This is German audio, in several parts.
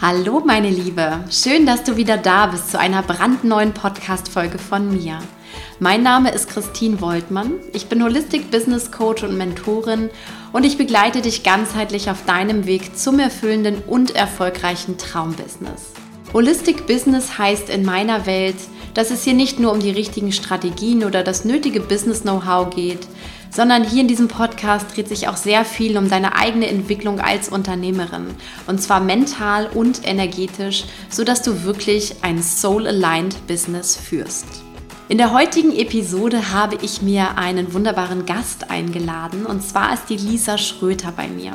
Hallo meine Liebe, schön, dass du wieder da bist zu einer brandneuen Podcast-Folge von mir. Mein Name ist Christine Woltmann, ich bin Holistic Business Coach und Mentorin und ich begleite dich ganzheitlich auf deinem Weg zum erfüllenden und erfolgreichen Traumbusiness. Holistic Business heißt in meiner Welt, dass es hier nicht nur um die richtigen Strategien oder das nötige Business-Know-how geht, sondern hier in diesem Podcast dreht sich auch sehr viel um deine eigene Entwicklung als Unternehmerin und zwar mental und energetisch, sodass du wirklich ein soul-aligned Business führst. In der heutigen Episode habe ich mir einen wunderbaren Gast eingeladen und zwar ist die Lisa Schröter bei mir.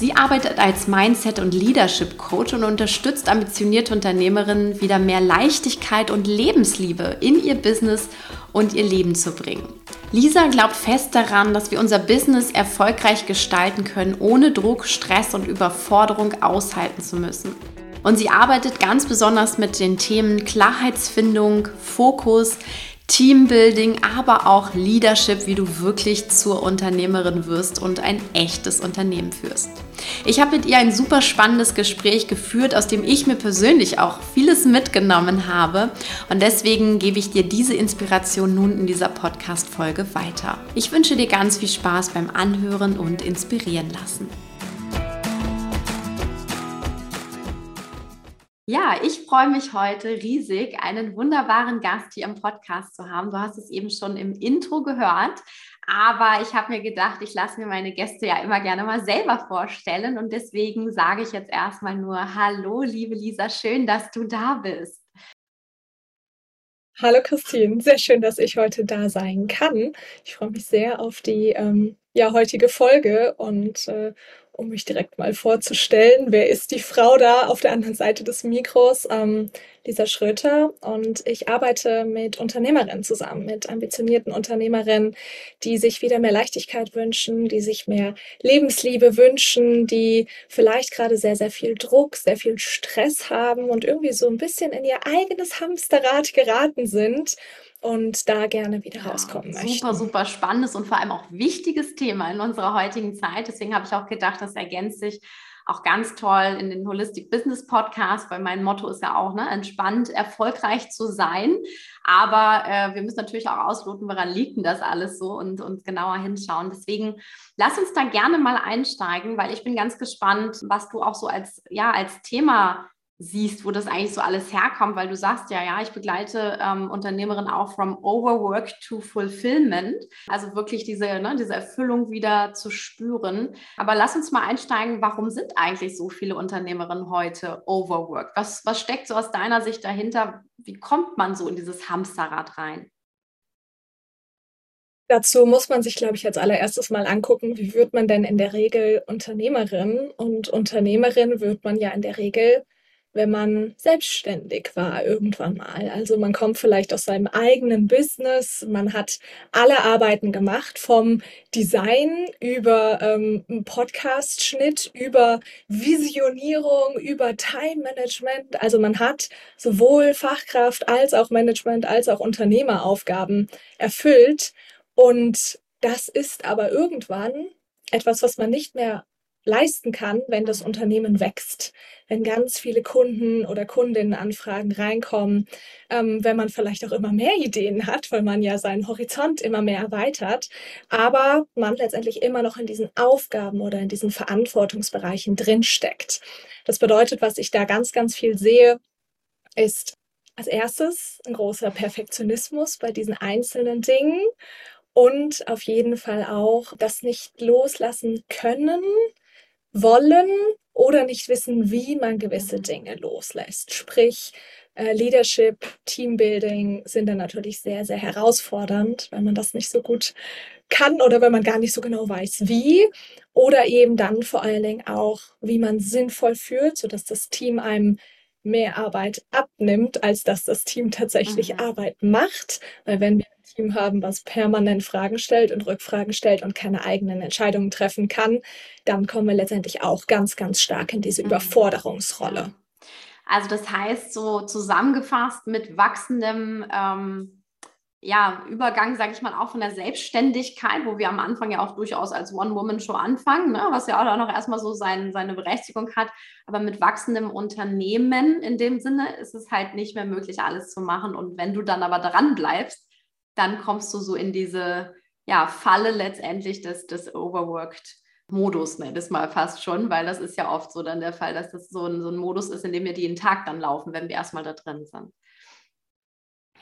Sie arbeitet als Mindset- und Leadership Coach und unterstützt ambitionierte Unternehmerinnen, wieder mehr Leichtigkeit und Lebensliebe in ihr Business und ihr Leben zu bringen. Lisa glaubt fest daran, dass wir unser Business erfolgreich gestalten können, ohne Druck, Stress und Überforderung aushalten zu müssen. Und sie arbeitet ganz besonders mit den Themen Klarheitsfindung, Fokus, Teambuilding, aber auch Leadership, wie du wirklich zur Unternehmerin wirst und ein echtes Unternehmen führst. Ich habe mit ihr ein super spannendes Gespräch geführt, aus dem ich mir persönlich auch vieles mitgenommen habe und deswegen gebe ich dir diese Inspiration nun in dieser Podcast-Folge weiter. Ich wünsche dir ganz viel Spaß beim Anhören und inspirieren lassen. Ja, ich freue mich heute riesig, einen wunderbaren Gast hier im Podcast zu haben. Du hast es eben schon im Intro gehört, aber ich habe mir gedacht, ich lasse mir meine Gäste ja immer gerne mal selber vorstellen und deswegen sage ich jetzt erstmal nur Hallo, liebe Lisa, schön, dass du da bist. Hallo Christine, sehr schön, dass ich heute da sein kann. Ich freue mich sehr auf die ähm, ja, heutige Folge und äh, um mich direkt mal vorzustellen. Wer ist die Frau da auf der anderen Seite des Mikros? Ähm, Lisa Schröter und ich arbeite mit Unternehmerinnen zusammen, mit ambitionierten Unternehmerinnen, die sich wieder mehr Leichtigkeit wünschen, die sich mehr Lebensliebe wünschen, die vielleicht gerade sehr, sehr viel Druck, sehr viel Stress haben und irgendwie so ein bisschen in ihr eigenes Hamsterrad geraten sind und da gerne wieder ja, rauskommen möchten. Super, super spannendes und vor allem auch wichtiges Thema in unserer heutigen Zeit. Deswegen habe ich auch gedacht, das ergänzt sich auch ganz toll in den Holistic Business Podcast, weil mein Motto ist ja auch, ne, entspannt, erfolgreich zu sein. Aber äh, wir müssen natürlich auch ausloten, woran liegt denn das alles so und, und genauer hinschauen. Deswegen lass uns da gerne mal einsteigen, weil ich bin ganz gespannt, was du auch so als, ja, als Thema siehst, wo das eigentlich so alles herkommt, weil du sagst ja, ja, ich begleite ähm, Unternehmerinnen auch from Overwork to Fulfillment, also wirklich diese, ne, diese Erfüllung wieder zu spüren. Aber lass uns mal einsteigen, warum sind eigentlich so viele Unternehmerinnen heute overworked? Was, was steckt so aus deiner Sicht dahinter? Wie kommt man so in dieses Hamsterrad rein? Dazu muss man sich, glaube ich, als allererstes mal angucken, wie wird man denn in der Regel Unternehmerin? Und Unternehmerin wird man ja in der Regel wenn man selbstständig war irgendwann mal. Also man kommt vielleicht aus seinem eigenen Business, man hat alle Arbeiten gemacht, vom Design über ähm, Podcast-Schnitt, über Visionierung, über Time-Management. Also man hat sowohl Fachkraft als auch Management als auch Unternehmeraufgaben erfüllt. Und das ist aber irgendwann etwas, was man nicht mehr leisten kann, wenn das Unternehmen wächst, wenn ganz viele Kunden oder Kundinnenanfragen reinkommen, ähm, wenn man vielleicht auch immer mehr Ideen hat, weil man ja seinen Horizont immer mehr erweitert, aber man letztendlich immer noch in diesen Aufgaben oder in diesen Verantwortungsbereichen drinsteckt. Das bedeutet, was ich da ganz, ganz viel sehe, ist als erstes ein großer Perfektionismus bei diesen einzelnen Dingen und auf jeden Fall auch das nicht loslassen können, wollen oder nicht wissen, wie man gewisse. Dinge loslässt. Sprich, äh, Leadership, Teambuilding sind dann natürlich sehr, sehr herausfordernd, wenn man das nicht so gut kann oder wenn man gar nicht so genau weiß, wie. Oder eben dann vor allen Dingen auch, wie man sinnvoll führt, sodass das Team einem mehr Arbeit abnimmt, als dass das Team tatsächlich mhm. Arbeit macht. Weil wenn wir Team haben, was permanent Fragen stellt und Rückfragen stellt und keine eigenen Entscheidungen treffen kann, dann kommen wir letztendlich auch ganz, ganz stark in diese mhm. Überforderungsrolle. Also das heißt, so zusammengefasst mit wachsendem ähm, ja, Übergang, sage ich mal, auch von der Selbstständigkeit, wo wir am Anfang ja auch durchaus als One-Woman-Show anfangen, ne? was ja auch noch erstmal so sein, seine Berechtigung hat. Aber mit wachsendem Unternehmen in dem Sinne ist es halt nicht mehr möglich, alles zu machen. Und wenn du dann aber dran bleibst, dann kommst du so in diese ja, Falle letztendlich des, des Overworked. Modus, ne, das mal fast schon, weil das ist ja oft so dann der Fall, dass das so ein, so ein Modus ist, in dem wir jeden Tag dann laufen, wenn wir erstmal da drin sind.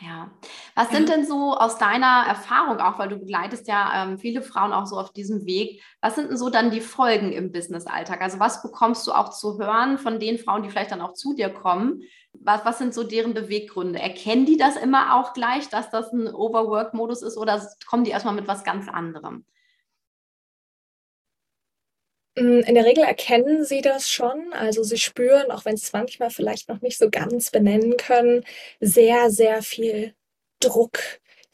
Ja. Was sind denn so aus deiner Erfahrung auch, weil du begleitest ja ähm, viele Frauen auch so auf diesem Weg, was sind denn so dann die Folgen im Business-Alltag? Also was bekommst du auch zu hören von den Frauen, die vielleicht dann auch zu dir kommen? Was, was sind so deren Beweggründe? Erkennen die das immer auch gleich, dass das ein Overwork-Modus ist oder kommen die erstmal mit was ganz anderem? Mm, in der Regel erkennen sie das schon. Also sie spüren, auch wenn es manchmal vielleicht noch nicht so ganz benennen können, sehr, sehr viel Druck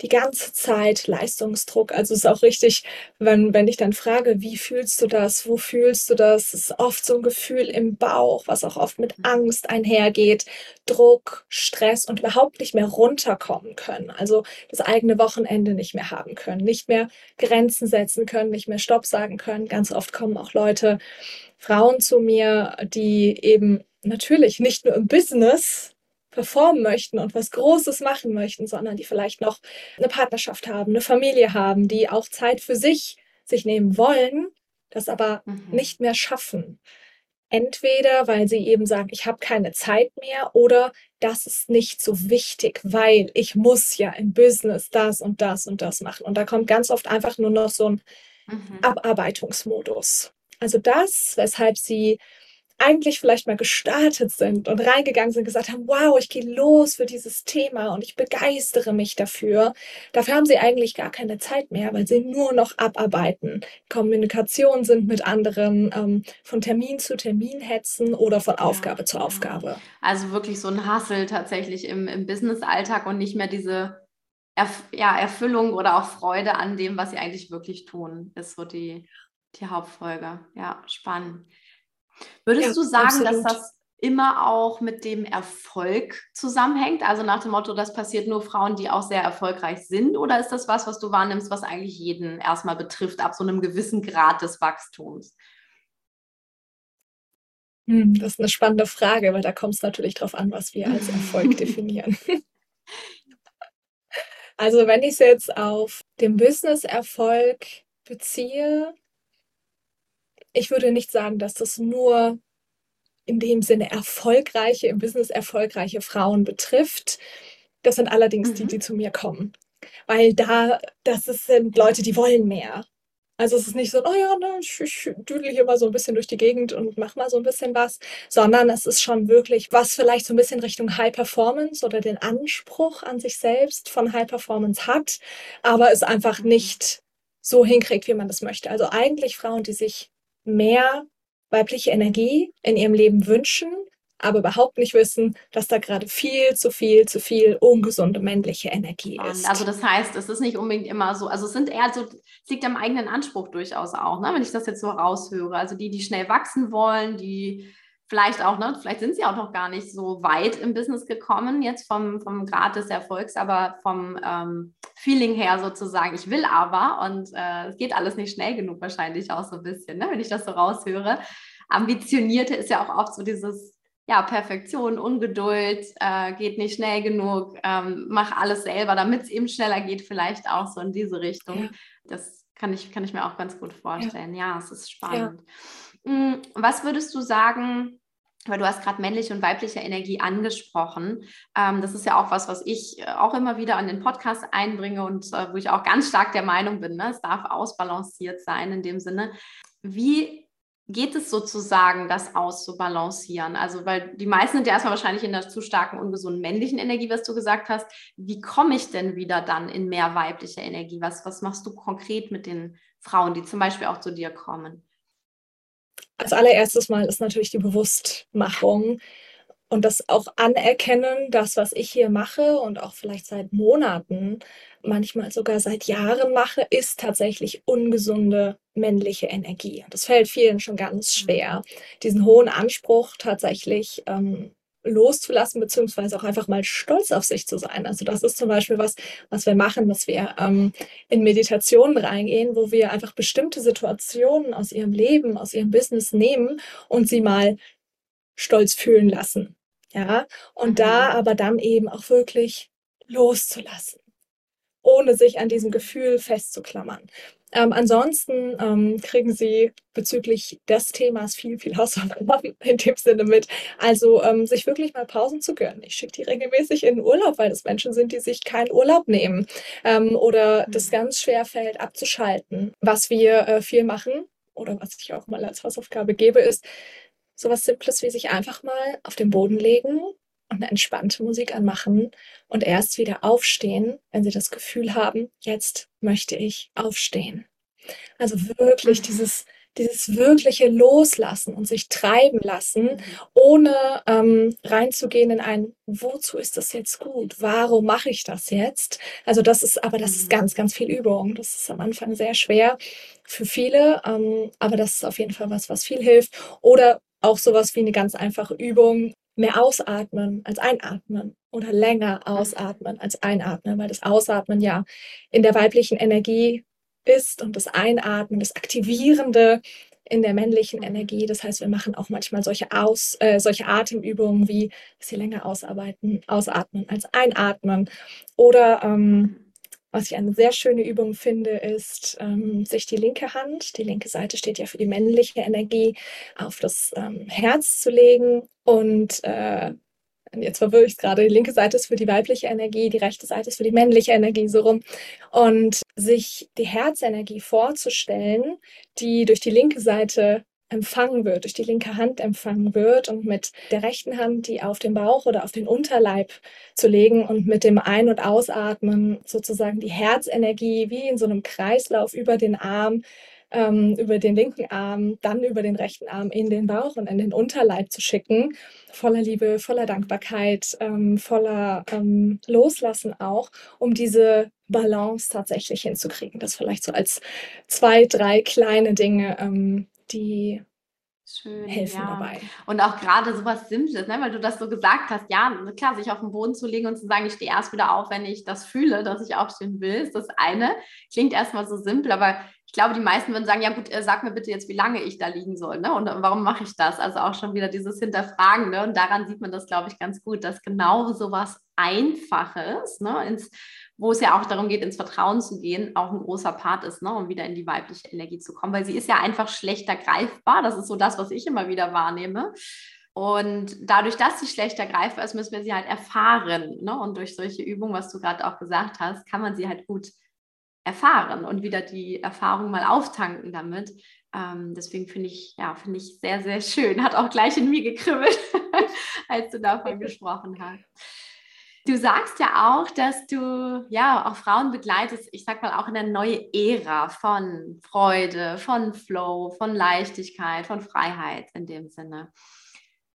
die ganze Zeit Leistungsdruck. Also es ist auch richtig, wenn, wenn ich dann frage, wie fühlst du das? Wo fühlst du das? Es ist oft so ein Gefühl im Bauch, was auch oft mit Angst einhergeht. Druck, Stress und überhaupt nicht mehr runterkommen können. Also das eigene Wochenende nicht mehr haben können, nicht mehr Grenzen setzen können, nicht mehr Stopp sagen können. Ganz oft kommen auch Leute, Frauen zu mir, die eben natürlich nicht nur im Business performen möchten und was Großes machen möchten, sondern die vielleicht noch eine Partnerschaft haben, eine Familie haben, die auch Zeit für sich sich nehmen wollen, das aber mhm. nicht mehr schaffen. Entweder weil sie eben sagen, ich habe keine Zeit mehr oder das ist nicht so wichtig, weil ich muss ja im Business das und das und das machen. Und da kommt ganz oft einfach nur noch so ein mhm. Abarbeitungsmodus. Also das, weshalb sie eigentlich vielleicht mal gestartet sind und reingegangen sind, gesagt haben, wow, ich gehe los für dieses Thema und ich begeistere mich dafür. Dafür haben sie eigentlich gar keine Zeit mehr, weil sie nur noch abarbeiten. Kommunikation sind mit anderen, ähm, von Termin zu Termin hetzen oder von Aufgabe ja, zu Aufgabe. Also wirklich so ein Hassel tatsächlich im, im Business-Alltag und nicht mehr diese Erf ja, Erfüllung oder auch Freude an dem, was sie eigentlich wirklich tun, ist so die, die Hauptfolge. Ja, spannend. Würdest ja, du sagen, absolut. dass das immer auch mit dem Erfolg zusammenhängt? Also nach dem Motto, das passiert nur Frauen, die auch sehr erfolgreich sind? Oder ist das was, was du wahrnimmst, was eigentlich jeden erstmal betrifft, ab so einem gewissen Grad des Wachstums? Hm, das ist eine spannende Frage, weil da kommt es natürlich darauf an, was wir als Erfolg definieren. Also wenn ich es jetzt auf den Business-Erfolg beziehe, ich würde nicht sagen, dass das nur in dem Sinne erfolgreiche, im Business erfolgreiche Frauen betrifft. Das sind allerdings mhm. die, die zu mir kommen. Weil da, das sind Leute, die wollen mehr. Also es ist nicht so, oh ja, ne, ich, ich düdel hier mal so ein bisschen durch die Gegend und mach mal so ein bisschen was, sondern es ist schon wirklich was vielleicht so ein bisschen Richtung High Performance oder den Anspruch an sich selbst von High Performance hat, aber es einfach mhm. nicht so hinkriegt, wie man das möchte. Also eigentlich Frauen, die sich mehr weibliche Energie in ihrem Leben wünschen, aber überhaupt nicht wissen, dass da gerade viel zu viel, zu viel ungesunde männliche Energie ist. Also das heißt, es ist nicht unbedingt immer so, also es sind eher so, es liegt am eigenen Anspruch durchaus auch, ne? wenn ich das jetzt so raushöre. Also die, die schnell wachsen wollen, die vielleicht auch, ne, vielleicht sind sie auch noch gar nicht so weit im Business gekommen, jetzt vom, vom Grad des Erfolgs, aber vom ähm, Feeling her sozusagen, ich will aber und äh, es geht alles nicht schnell genug wahrscheinlich auch so ein bisschen, ne, wenn ich das so raushöre. Ambitionierte ist ja auch oft so dieses, ja, Perfektion, Ungeduld, äh, geht nicht schnell genug, ähm, mach alles selber, damit es eben schneller geht, vielleicht auch so in diese Richtung. Ja. Das kann ich, kann ich mir auch ganz gut vorstellen. Ja, ja es ist spannend. Ja. Hm, was würdest du sagen, weil du hast gerade männliche und weibliche Energie angesprochen. Ähm, das ist ja auch was, was ich äh, auch immer wieder an den Podcast einbringe und äh, wo ich auch ganz stark der Meinung bin, ne? es darf ausbalanciert sein in dem Sinne. Wie geht es sozusagen, das auszubalancieren? Also, weil die meisten sind ja erstmal wahrscheinlich in der zu starken, ungesunden männlichen Energie, was du gesagt hast. Wie komme ich denn wieder dann in mehr weibliche Energie? Was, was machst du konkret mit den Frauen, die zum Beispiel auch zu dir kommen? Als allererstes Mal ist natürlich die Bewusstmachung und das auch anerkennen, das, was ich hier mache und auch vielleicht seit Monaten, manchmal sogar seit Jahren mache, ist tatsächlich ungesunde männliche Energie. Das fällt vielen schon ganz schwer, diesen hohen Anspruch tatsächlich ähm, loszulassen, beziehungsweise auch einfach mal stolz auf sich zu sein. Also das ist zum Beispiel was, was wir machen, dass wir ähm, in Meditationen reingehen, wo wir einfach bestimmte Situationen aus ihrem Leben, aus ihrem Business nehmen und sie mal stolz fühlen lassen. Ja, und da mhm. aber dann eben auch wirklich loszulassen, ohne sich an diesem Gefühl festzuklammern. Ähm, ansonsten ähm, kriegen Sie bezüglich des Themas viel, viel Hausaufgaben in dem Sinne mit. Also ähm, sich wirklich mal Pausen zu gönnen. Ich schicke die regelmäßig in den Urlaub, weil das Menschen sind, die sich keinen Urlaub nehmen ähm, oder mhm. das ganz schwer fällt abzuschalten. Was wir äh, viel machen oder was ich auch mal als Hausaufgabe gebe, ist sowas Simples wie sich einfach mal auf den Boden legen und eine entspannte Musik anmachen und erst wieder aufstehen, wenn sie das Gefühl haben, jetzt möchte ich aufstehen. Also wirklich dieses, dieses wirkliche Loslassen und sich treiben lassen, ohne ähm, reinzugehen in ein, wozu ist das jetzt gut? Warum mache ich das jetzt? Also das ist, aber das ist mhm. ganz, ganz viel Übung. Das ist am Anfang sehr schwer für viele, ähm, aber das ist auf jeden Fall was, was viel hilft. Oder auch sowas wie eine ganz einfache Übung, mehr ausatmen als einatmen oder länger ausatmen als einatmen, weil das Ausatmen ja in der weiblichen Energie ist und das Einatmen, das Aktivierende in der männlichen Energie. Das heißt, wir machen auch manchmal solche, Aus, äh, solche Atemübungen wie, dass sie länger ausarbeiten, ausatmen als einatmen. Oder ähm, was ich eine sehr schöne Übung finde, ist, ähm, sich die linke Hand, die linke Seite steht ja für die männliche Energie, auf das ähm, Herz zu legen und äh, jetzt verwirre ich es gerade, die linke Seite ist für die weibliche Energie, die rechte Seite ist für die männliche Energie, so rum. Und sich die Herzenergie vorzustellen, die durch die linke Seite empfangen wird, durch die linke Hand empfangen wird und mit der rechten Hand die auf den Bauch oder auf den Unterleib zu legen und mit dem Ein- und Ausatmen sozusagen die Herzenergie wie in so einem Kreislauf über den Arm ähm, über den linken Arm, dann über den rechten Arm in den Bauch und in den Unterleib zu schicken. Voller Liebe, voller Dankbarkeit, ähm, voller ähm, Loslassen auch, um diese Balance tatsächlich hinzukriegen. Das vielleicht so als zwei, drei kleine Dinge, ähm, die Schön, helfen ja. dabei. Und auch gerade so was Simples, ne? weil du das so gesagt hast, ja, klar, sich auf den Boden zu legen und zu sagen, ich stehe erst wieder auf, wenn ich das fühle, dass ich aufstehen will, ist das eine. Klingt erstmal so simpel, aber ich glaube, die meisten würden sagen, ja gut, äh, sag mir bitte jetzt, wie lange ich da liegen soll, ne? Und warum mache ich das? Also auch schon wieder dieses Hinterfragen, ne? Und daran sieht man das, glaube ich, ganz gut, dass genau so was Einfaches, ne, ins wo es ja auch darum geht, ins Vertrauen zu gehen, auch ein großer Part ist, ne, um wieder in die weibliche Energie zu kommen, weil sie ist ja einfach schlechter greifbar. Das ist so das, was ich immer wieder wahrnehme. Und dadurch, dass sie schlechter greifbar ist, müssen wir sie halt erfahren. Ne? Und durch solche Übungen, was du gerade auch gesagt hast, kann man sie halt gut erfahren und wieder die Erfahrung mal auftanken damit. Ähm, deswegen finde ich, ja, finde ich sehr, sehr schön. Hat auch gleich in mir gekribbelt, als du davon gesprochen hast. Du sagst ja auch, dass du ja auch Frauen begleitest, ich sag mal auch in eine neue Ära von Freude, von Flow, von Leichtigkeit, von Freiheit in dem Sinne.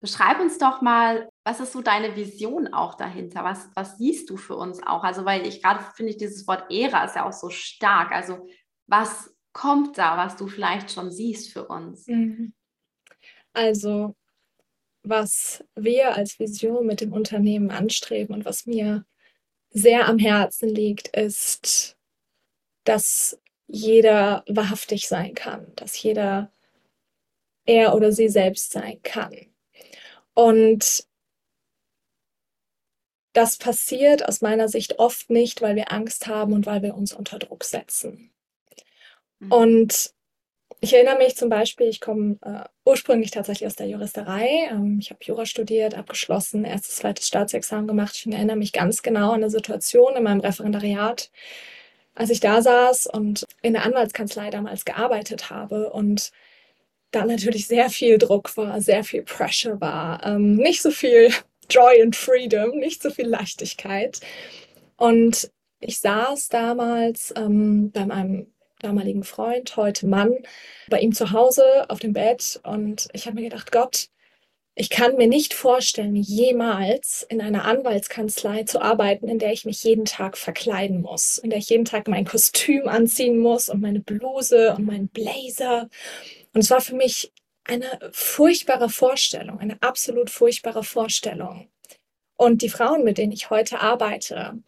Beschreib uns doch mal, was ist so deine Vision auch dahinter? Was, was siehst du für uns auch? Also, weil ich gerade finde ich dieses Wort Ära ist ja auch so stark. Also, was kommt da, was du vielleicht schon siehst für uns? Mhm. Also, was wir als Vision mit dem Unternehmen anstreben und was mir sehr am Herzen liegt, ist, dass jeder wahrhaftig sein kann, dass jeder er oder sie selbst sein kann. Und das passiert aus meiner Sicht oft nicht, weil wir Angst haben und weil wir uns unter Druck setzen. Mhm. Und ich erinnere mich zum Beispiel, ich komme äh, ursprünglich tatsächlich aus der Juristerei. Ähm, ich habe Jura studiert, abgeschlossen, erstes, zweites Staatsexamen gemacht. Ich erinnere mich ganz genau an eine Situation in meinem Referendariat, als ich da saß und in der Anwaltskanzlei damals gearbeitet habe und da natürlich sehr viel Druck war, sehr viel Pressure war, ähm, nicht so viel Joy and Freedom, nicht so viel Leichtigkeit. Und ich saß damals ähm, bei meinem damaligen Freund, heute Mann, bei ihm zu Hause auf dem Bett und ich habe mir gedacht, Gott, ich kann mir nicht vorstellen, jemals in einer Anwaltskanzlei zu arbeiten, in der ich mich jeden Tag verkleiden muss, in der ich jeden Tag mein Kostüm anziehen muss und meine Bluse und meinen Blazer. Und es war für mich eine furchtbare Vorstellung, eine absolut furchtbare Vorstellung. Und die Frauen, mit denen ich heute arbeite,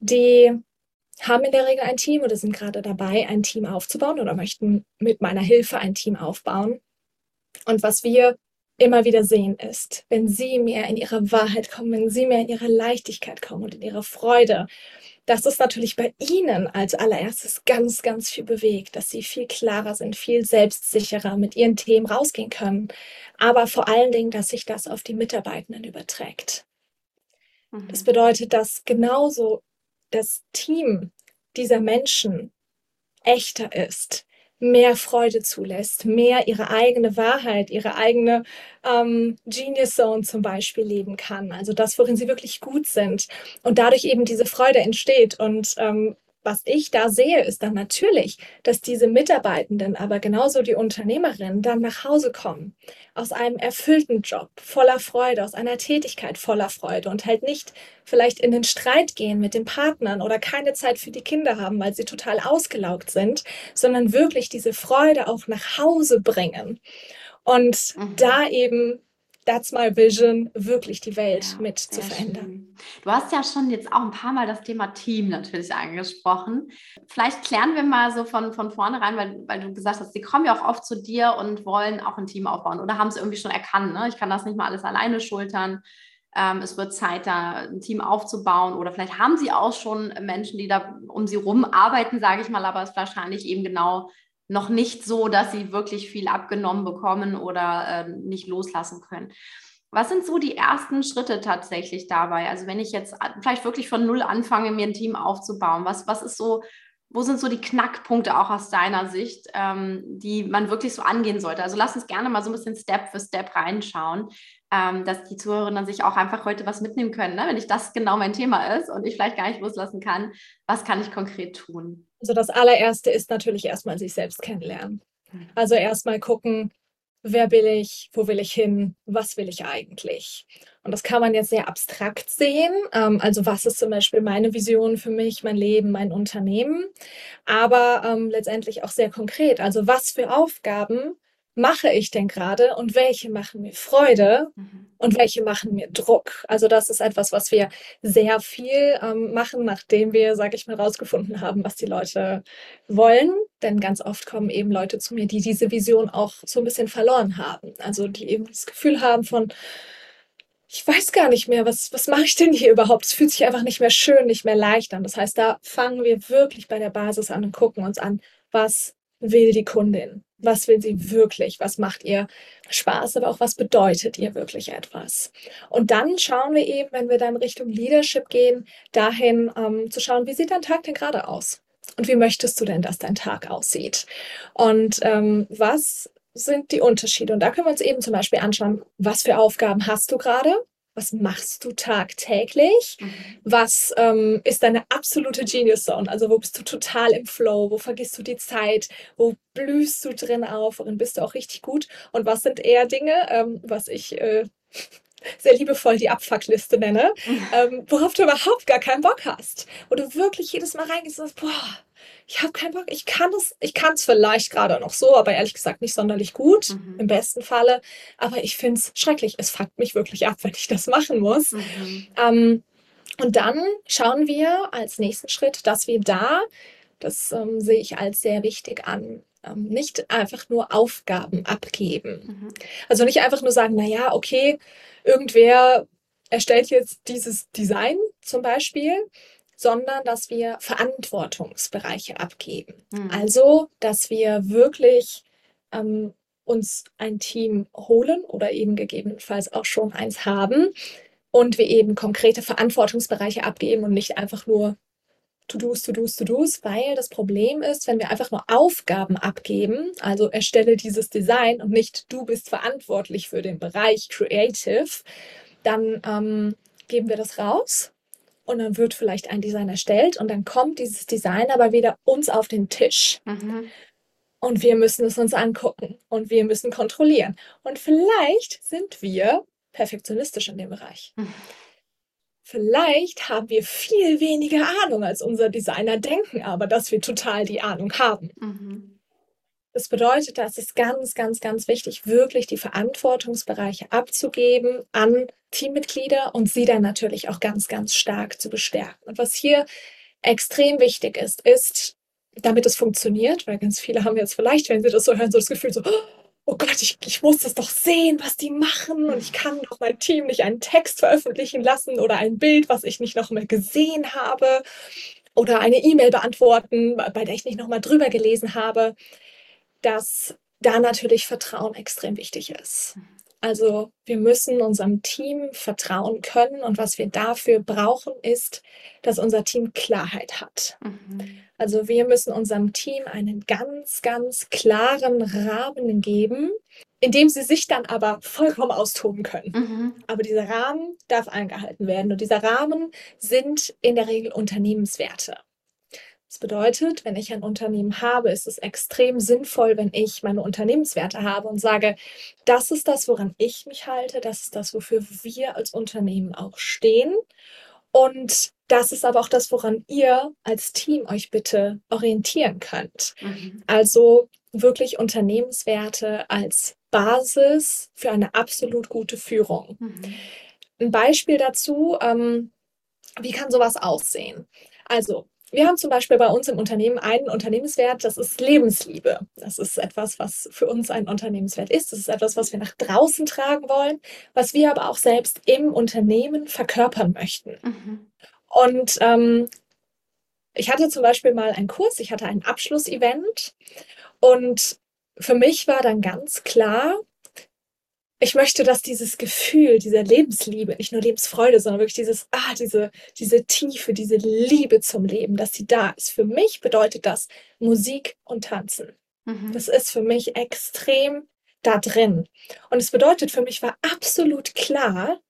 die haben in der Regel ein Team oder sind gerade dabei, ein Team aufzubauen oder möchten mit meiner Hilfe ein Team aufbauen. Und was wir immer wieder sehen ist, wenn sie mehr in ihre Wahrheit kommen, wenn sie mehr in ihre Leichtigkeit kommen und in ihre Freude, dass es natürlich bei ihnen als allererstes ganz, ganz viel bewegt, dass sie viel klarer sind, viel selbstsicherer mit ihren Themen rausgehen können, aber vor allen Dingen, dass sich das auf die Mitarbeitenden überträgt. Mhm. Das bedeutet, dass genauso das Team dieser Menschen echter ist, mehr Freude zulässt, mehr ihre eigene Wahrheit, ihre eigene ähm, Genius Zone zum Beispiel leben kann. Also das, worin sie wirklich gut sind. Und dadurch eben diese Freude entsteht. Und ähm, was ich da sehe, ist dann natürlich, dass diese Mitarbeitenden, aber genauso die Unternehmerinnen dann nach Hause kommen aus einem erfüllten Job voller Freude, aus einer Tätigkeit voller Freude und halt nicht vielleicht in den Streit gehen mit den Partnern oder keine Zeit für die Kinder haben, weil sie total ausgelaugt sind, sondern wirklich diese Freude auch nach Hause bringen. Und mhm. da eben That's my vision, wirklich die Welt ja, mit zu verändern. Schön. Du hast ja schon jetzt auch ein paar Mal das Thema Team natürlich angesprochen. Vielleicht klären wir mal so von, von vornherein, weil, weil du gesagt hast, die kommen ja auch oft zu dir und wollen auch ein Team aufbauen oder haben es irgendwie schon erkannt. Ne? Ich kann das nicht mal alles alleine schultern. Ähm, es wird Zeit, da ein Team aufzubauen oder vielleicht haben sie auch schon Menschen, die da um sie rum arbeiten, sage ich mal, aber es ist wahrscheinlich eben genau noch nicht so, dass sie wirklich viel abgenommen bekommen oder äh, nicht loslassen können. Was sind so die ersten Schritte tatsächlich dabei? Also wenn ich jetzt vielleicht wirklich von null anfange, mir ein Team aufzubauen, was, was ist so, wo sind so die Knackpunkte auch aus deiner Sicht, ähm, die man wirklich so angehen sollte? Also lass uns gerne mal so ein bisschen Step für Step reinschauen, ähm, dass die Zuhörerinnen sich auch einfach heute was mitnehmen können. Ne? Wenn ich das genau mein Thema ist und ich vielleicht gar nicht loslassen kann, was kann ich konkret tun? Also das allererste ist natürlich erstmal sich selbst kennenlernen. Mhm. Also erstmal gucken, wer will ich, wo will ich hin, was will ich eigentlich. Und das kann man jetzt sehr abstrakt sehen. Ähm, also was ist zum Beispiel meine Vision für mich, mein Leben, mein Unternehmen, aber ähm, letztendlich auch sehr konkret. Also was für Aufgaben mache ich denn gerade und welche machen mir Freude mhm. und welche machen mir Druck. Also das ist etwas, was wir sehr viel ähm, machen, nachdem wir, sage ich mal, rausgefunden haben, was die Leute wollen. Denn ganz oft kommen eben Leute zu mir, die diese Vision auch so ein bisschen verloren haben. Also die eben das Gefühl haben von, ich weiß gar nicht mehr, was, was mache ich denn hier überhaupt? Es fühlt sich einfach nicht mehr schön, nicht mehr leicht an. Das heißt, da fangen wir wirklich bei der Basis an und gucken uns an, was will die Kundin? Was will sie wirklich? Was macht ihr Spaß? Aber auch was bedeutet ihr wirklich etwas? Und dann schauen wir eben, wenn wir dann Richtung Leadership gehen, dahin ähm, zu schauen, wie sieht dein Tag denn gerade aus? Und wie möchtest du denn, dass dein Tag aussieht? Und ähm, was sind die Unterschiede? Und da können wir uns eben zum Beispiel anschauen, was für Aufgaben hast du gerade? Was machst du tagtäglich? Mhm. Was ähm, ist deine absolute Genius Zone? Also wo bist du total im Flow? Wo vergisst du die Zeit? Wo blühst du drin auf? Worin bist du auch richtig gut? Und was sind eher Dinge, ähm, was ich äh, sehr liebevoll die Abfuckliste nenne, ähm, worauf du überhaupt gar keinen Bock hast? Wo du wirklich jedes Mal reingehst und sagst, boah, ich habe keinen Bock, ich kann es, ich kann es vielleicht gerade noch so, aber ehrlich gesagt nicht sonderlich gut, mhm. im besten Falle. Aber ich finde es schrecklich. Es fuckt mich wirklich ab, wenn ich das machen muss. Mhm. Ähm, und dann schauen wir als nächsten Schritt, dass wir da, das ähm, sehe ich als sehr wichtig an, nicht einfach nur Aufgaben abgeben. Mhm. Also nicht einfach nur sagen, naja, okay, irgendwer erstellt jetzt dieses Design zum Beispiel sondern dass wir Verantwortungsbereiche abgeben. Mhm. Also, dass wir wirklich ähm, uns ein Team holen oder eben gegebenenfalls auch schon eins haben und wir eben konkrete Verantwortungsbereiche abgeben und nicht einfach nur To-Dos, To-Dos, To-Dos, weil das Problem ist, wenn wir einfach nur Aufgaben abgeben, also erstelle dieses Design und nicht du bist verantwortlich für den Bereich Creative, dann ähm, geben wir das raus und dann wird vielleicht ein Design erstellt und dann kommt dieses Design aber wieder uns auf den Tisch. Mhm. Und wir müssen es uns angucken und wir müssen kontrollieren. Und vielleicht sind wir perfektionistisch in dem Bereich. Mhm. Vielleicht haben wir viel weniger Ahnung als unser Designer denken, aber dass wir total die Ahnung haben. Mhm. Das bedeutet, da ist es ganz, ganz, ganz wichtig, wirklich die Verantwortungsbereiche abzugeben an Teammitglieder und sie dann natürlich auch ganz, ganz stark zu bestärken. Und was hier extrem wichtig ist, ist, damit es funktioniert, weil ganz viele haben jetzt vielleicht, wenn sie das so hören, so das Gefühl so, oh Gott, ich, ich muss das doch sehen, was die machen. Und ich kann doch mein Team nicht einen Text veröffentlichen lassen oder ein Bild, was ich nicht noch mal gesehen habe. Oder eine E-Mail beantworten, bei der ich nicht noch mal drüber gelesen habe. Dass da natürlich Vertrauen extrem wichtig ist. Also wir müssen unserem Team vertrauen können und was wir dafür brauchen, ist, dass unser Team Klarheit hat. Mhm. Also wir müssen unserem Team einen ganz, ganz klaren Rahmen geben, in dem sie sich dann aber vollkommen austoben können. Mhm. Aber dieser Rahmen darf eingehalten werden und dieser Rahmen sind in der Regel Unternehmenswerte. Das bedeutet, wenn ich ein Unternehmen habe, ist es extrem sinnvoll, wenn ich meine Unternehmenswerte habe und sage, das ist das, woran ich mich halte, das ist das, wofür wir als Unternehmen auch stehen. Und das ist aber auch das, woran ihr als Team euch bitte orientieren könnt. Mhm. Also wirklich Unternehmenswerte als Basis für eine absolut gute Führung. Mhm. Ein Beispiel dazu, ähm, wie kann sowas aussehen? Also wir haben zum Beispiel bei uns im Unternehmen einen Unternehmenswert, das ist Lebensliebe. Das ist etwas, was für uns ein Unternehmenswert ist. Das ist etwas, was wir nach draußen tragen wollen, was wir aber auch selbst im Unternehmen verkörpern möchten. Mhm. Und ähm, ich hatte zum Beispiel mal einen Kurs, ich hatte ein Abschlussevent und für mich war dann ganz klar, ich möchte, dass dieses Gefühl, diese Lebensliebe, nicht nur Lebensfreude, sondern wirklich dieses, ah, diese, diese Tiefe, diese Liebe zum Leben, dass sie da ist. Für mich bedeutet das Musik und Tanzen. Mhm. Das ist für mich extrem da drin. Und es bedeutet für mich war absolut klar,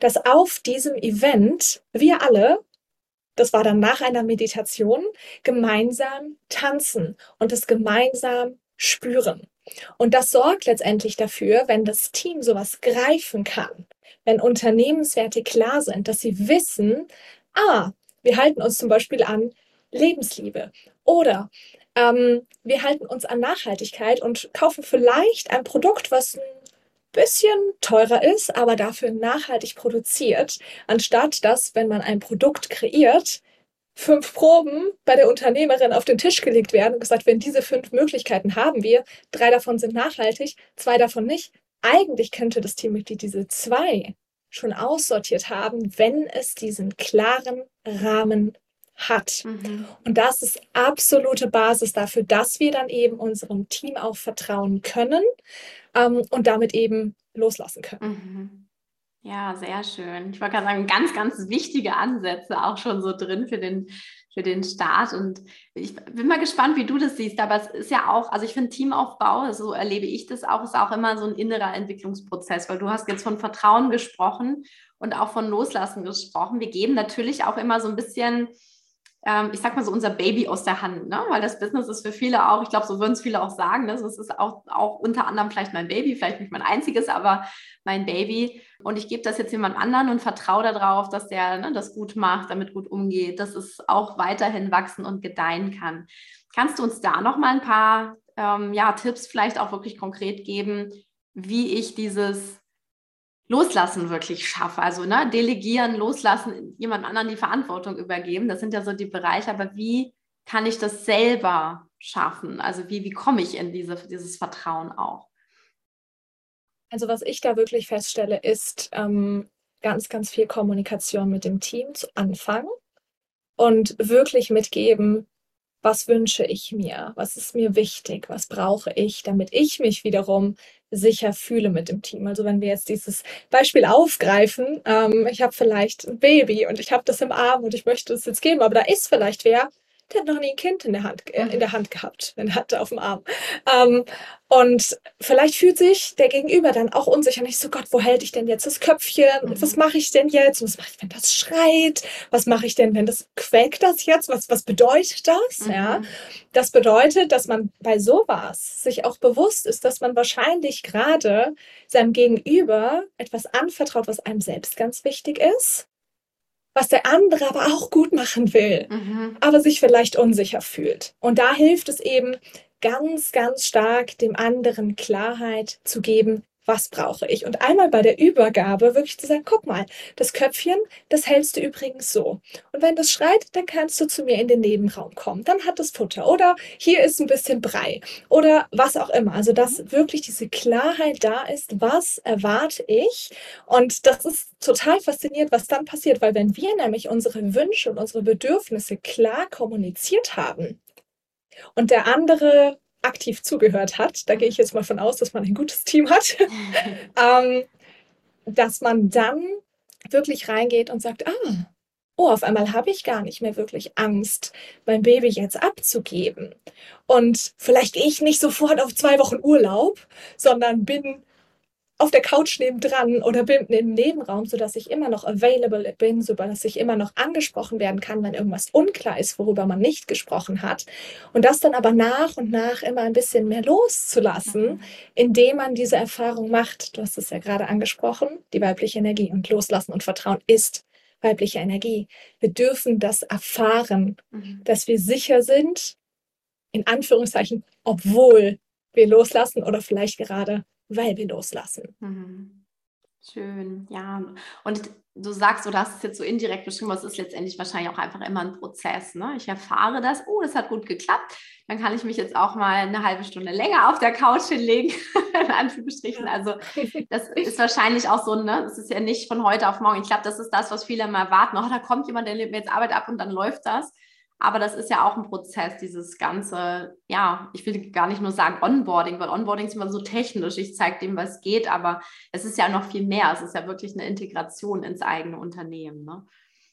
dass auf diesem Event wir alle, das war dann nach einer Meditation, gemeinsam tanzen und es gemeinsam spüren. Und das sorgt letztendlich dafür, wenn das Team sowas greifen kann, wenn Unternehmenswerte klar sind, dass sie wissen, ah, wir halten uns zum Beispiel an Lebensliebe oder ähm, wir halten uns an Nachhaltigkeit und kaufen vielleicht ein Produkt, was ein bisschen teurer ist, aber dafür nachhaltig produziert, anstatt dass, wenn man ein Produkt kreiert, fünf Proben bei der Unternehmerin auf den Tisch gelegt werden und gesagt, wenn diese fünf Möglichkeiten haben wir, drei davon sind nachhaltig, zwei davon nicht. Eigentlich könnte das Teammitglied diese zwei schon aussortiert haben, wenn es diesen klaren Rahmen hat. Mhm. Und das ist absolute Basis dafür, dass wir dann eben unserem Team auch vertrauen können ähm, und damit eben loslassen können. Mhm. Ja, sehr schön. Ich wollte gerade sagen, ganz, ganz wichtige Ansätze auch schon so drin für den, für den Start. Und ich bin mal gespannt, wie du das siehst. Aber es ist ja auch, also ich finde Teamaufbau, so erlebe ich das auch, ist auch immer so ein innerer Entwicklungsprozess, weil du hast jetzt von Vertrauen gesprochen und auch von Loslassen gesprochen. Wir geben natürlich auch immer so ein bisschen ähm, ich sag mal so, unser Baby aus der Hand, ne? weil das Business ist für viele auch, ich glaube, so würden es viele auch sagen, ne? ist auch, auch unter anderem vielleicht mein Baby, vielleicht nicht mein einziges, aber mein Baby. Und ich gebe das jetzt jemand anderen und vertraue darauf, dass der ne, das gut macht, damit gut umgeht, dass es auch weiterhin wachsen und gedeihen kann. Kannst du uns da noch mal ein paar ähm, ja, Tipps vielleicht auch wirklich konkret geben, wie ich dieses Loslassen wirklich schaffe. Also ne, delegieren, loslassen, jemand anderen die Verantwortung übergeben. Das sind ja so die Bereiche. Aber wie kann ich das selber schaffen? Also wie, wie komme ich in diese, dieses Vertrauen auch? Also was ich da wirklich feststelle, ist ähm, ganz, ganz viel Kommunikation mit dem Team zu Anfang und wirklich mitgeben, was wünsche ich mir, was ist mir wichtig, was brauche ich, damit ich mich wiederum sicher fühle mit dem Team. Also wenn wir jetzt dieses Beispiel aufgreifen, ähm, ich habe vielleicht ein Baby und ich habe das im Arm und ich möchte es jetzt geben, aber da ist vielleicht wer, der hat noch nie ein Kind in der Hand, äh, in der Hand gehabt, wenn er hatte auf dem Arm. Ähm, und vielleicht fühlt sich der Gegenüber dann auch unsicher, nicht so Gott, wo hält ich denn jetzt das Köpfchen? Und was mhm. mache ich denn jetzt? Was mache ich, wenn das schreit? Was mache ich denn, wenn das quäkt das jetzt? Was, was bedeutet das? Mhm. Ja, das bedeutet, dass man bei sowas sich auch bewusst ist, dass man wahrscheinlich gerade seinem Gegenüber etwas anvertraut, was einem selbst ganz wichtig ist was der andere aber auch gut machen will, mhm. aber sich vielleicht unsicher fühlt. Und da hilft es eben ganz, ganz stark dem anderen Klarheit zu geben, was brauche ich? Und einmal bei der Übergabe wirklich zu sagen, guck mal, das Köpfchen, das hältst du übrigens so. Und wenn das schreit, dann kannst du zu mir in den Nebenraum kommen. Dann hat es Futter. Oder hier ist ein bisschen Brei. Oder was auch immer. Also, dass wirklich diese Klarheit da ist, was erwarte ich? Und das ist total faszinierend, was dann passiert, weil wenn wir nämlich unsere Wünsche und unsere Bedürfnisse klar kommuniziert haben, und der andere aktiv zugehört hat, da gehe ich jetzt mal von aus, dass man ein gutes Team hat, ähm, dass man dann wirklich reingeht und sagt, ah, oh, auf einmal habe ich gar nicht mehr wirklich Angst, mein Baby jetzt abzugeben. Und vielleicht gehe ich nicht sofort auf zwei Wochen Urlaub, sondern bin auf der Couch nebendran oder bin im Nebenraum, sodass ich immer noch available bin, sodass ich immer noch angesprochen werden kann, wenn irgendwas unklar ist, worüber man nicht gesprochen hat. Und das dann aber nach und nach immer ein bisschen mehr loszulassen, mhm. indem man diese Erfahrung macht. Du hast es ja gerade angesprochen, die weibliche Energie und Loslassen und Vertrauen ist weibliche Energie. Wir dürfen das erfahren, mhm. dass wir sicher sind, in Anführungszeichen, obwohl wir loslassen oder vielleicht gerade weil wir loslassen. Mhm. Schön, ja. Und du sagst, du hast es jetzt so indirekt beschrieben, aber es ist letztendlich wahrscheinlich auch einfach immer ein Prozess. Ne? Ich erfahre das, oh, das hat gut geklappt. Dann kann ich mich jetzt auch mal eine halbe Stunde länger auf der Couch hinlegen, in Anführungsstrichen. Also das ist wahrscheinlich auch so, ne? Das ist ja nicht von heute auf morgen. Ich glaube, das ist das, was viele mal warten. Oh, da kommt jemand, der nimmt mir jetzt Arbeit ab und dann läuft das. Aber das ist ja auch ein Prozess, dieses ganze, ja, ich will gar nicht nur sagen Onboarding, weil Onboarding ist immer so technisch. Ich zeige dem, was geht, aber es ist ja noch viel mehr. Es ist ja wirklich eine Integration ins eigene Unternehmen. Ne?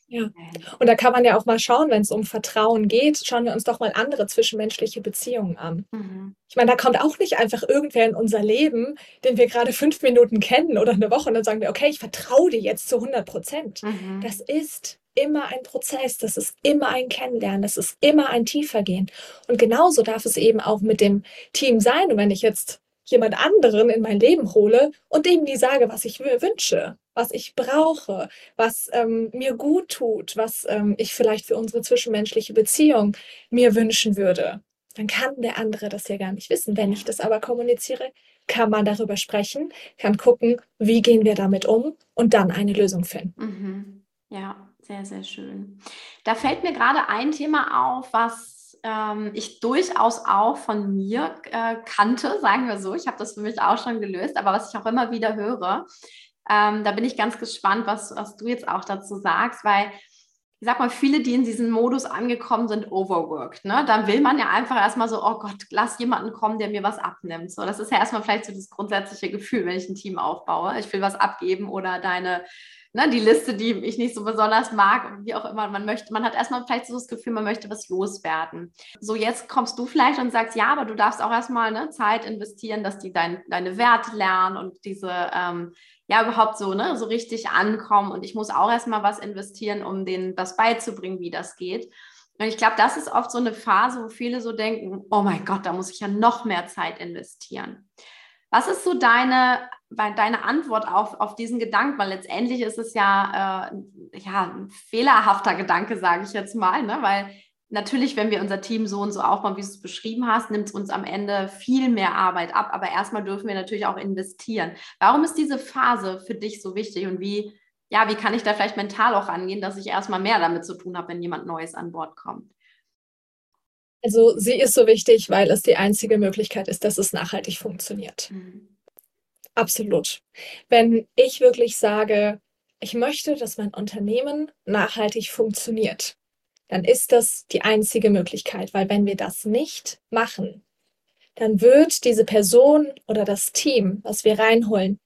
Ja. Und da kann man ja auch mal schauen, wenn es um Vertrauen geht, schauen wir uns doch mal andere zwischenmenschliche Beziehungen an. Mhm. Ich meine, da kommt auch nicht einfach irgendwer in unser Leben, den wir gerade fünf Minuten kennen oder eine Woche und dann sagen wir, okay, ich vertraue dir jetzt zu 100 Prozent. Mhm. Das ist immer ein Prozess, das ist immer ein Kennenlernen, das ist immer ein Tiefergehen. Und genauso darf es eben auch mit dem Team sein. Und wenn ich jetzt jemand anderen in mein Leben hole und dem die sage, was ich wünsche, was ich brauche, was ähm, mir gut tut, was ähm, ich vielleicht für unsere zwischenmenschliche Beziehung mir wünschen würde, dann kann der andere das ja gar nicht wissen. Wenn ich das aber kommuniziere, kann man darüber sprechen, kann gucken, wie gehen wir damit um und dann eine Lösung finden. Mhm. Ja, sehr, sehr schön. Da fällt mir gerade ein Thema auf, was ähm, ich durchaus auch von mir äh, kannte, sagen wir so. Ich habe das für mich auch schon gelöst, aber was ich auch immer wieder höre, ähm, da bin ich ganz gespannt, was, was du jetzt auch dazu sagst, weil ich sag mal, viele, die in diesem Modus angekommen sind, overworked. Ne? Dann will man ja einfach erstmal so, oh Gott, lass jemanden kommen, der mir was abnimmt. So, das ist ja erstmal vielleicht so das grundsätzliche Gefühl, wenn ich ein Team aufbaue. Ich will was abgeben oder deine ne, die Liste, die ich nicht so besonders mag wie auch immer. Man möchte, man hat erstmal vielleicht so das Gefühl, man möchte was loswerden. So, jetzt kommst du vielleicht und sagst, ja, aber du darfst auch erstmal ne, Zeit investieren, dass die dein, deine Werte lernen und diese, ähm, ja, überhaupt so, ne, so richtig ankommen. Und ich muss auch erstmal was investieren, um denen das beizubringen, wie das geht. Und ich glaube, das ist oft so eine Phase, wo viele so denken, oh mein Gott, da muss ich ja noch mehr Zeit investieren. Was ist so deine, deine Antwort auf, auf diesen Gedanken? Weil letztendlich ist es ja, äh, ja ein fehlerhafter Gedanke, sage ich jetzt mal, ne? weil natürlich, wenn wir unser Team so und so aufbauen, wie du es beschrieben hast, nimmt es uns am Ende viel mehr Arbeit ab. Aber erstmal dürfen wir natürlich auch investieren. Warum ist diese Phase für dich so wichtig und wie, ja, wie kann ich da vielleicht mental auch rangehen, dass ich erstmal mehr damit zu tun habe, wenn jemand Neues an Bord kommt? Also sie ist so wichtig, weil es die einzige Möglichkeit ist, dass es nachhaltig funktioniert. Mhm. Absolut. Wenn ich wirklich sage, ich möchte, dass mein Unternehmen nachhaltig funktioniert, dann ist das die einzige Möglichkeit, weil wenn wir das nicht machen, dann wird diese Person oder das Team, was wir reinholen,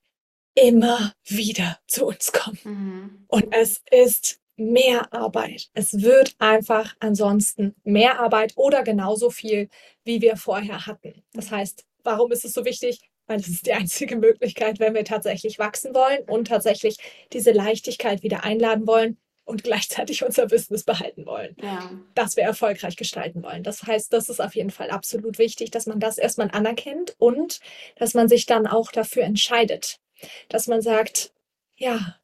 immer wieder zu uns kommen. Mhm. Und es ist mehr Arbeit. Es wird einfach ansonsten mehr Arbeit oder genauso viel, wie wir vorher hatten. Das heißt, warum ist es so wichtig? Weil es ist die einzige Möglichkeit, wenn wir tatsächlich wachsen wollen und tatsächlich diese Leichtigkeit wieder einladen wollen und gleichzeitig unser Business behalten wollen, ja. dass wir erfolgreich gestalten wollen. Das heißt, das ist auf jeden Fall absolut wichtig, dass man das erstmal anerkennt und dass man sich dann auch dafür entscheidet, dass man sagt, ja,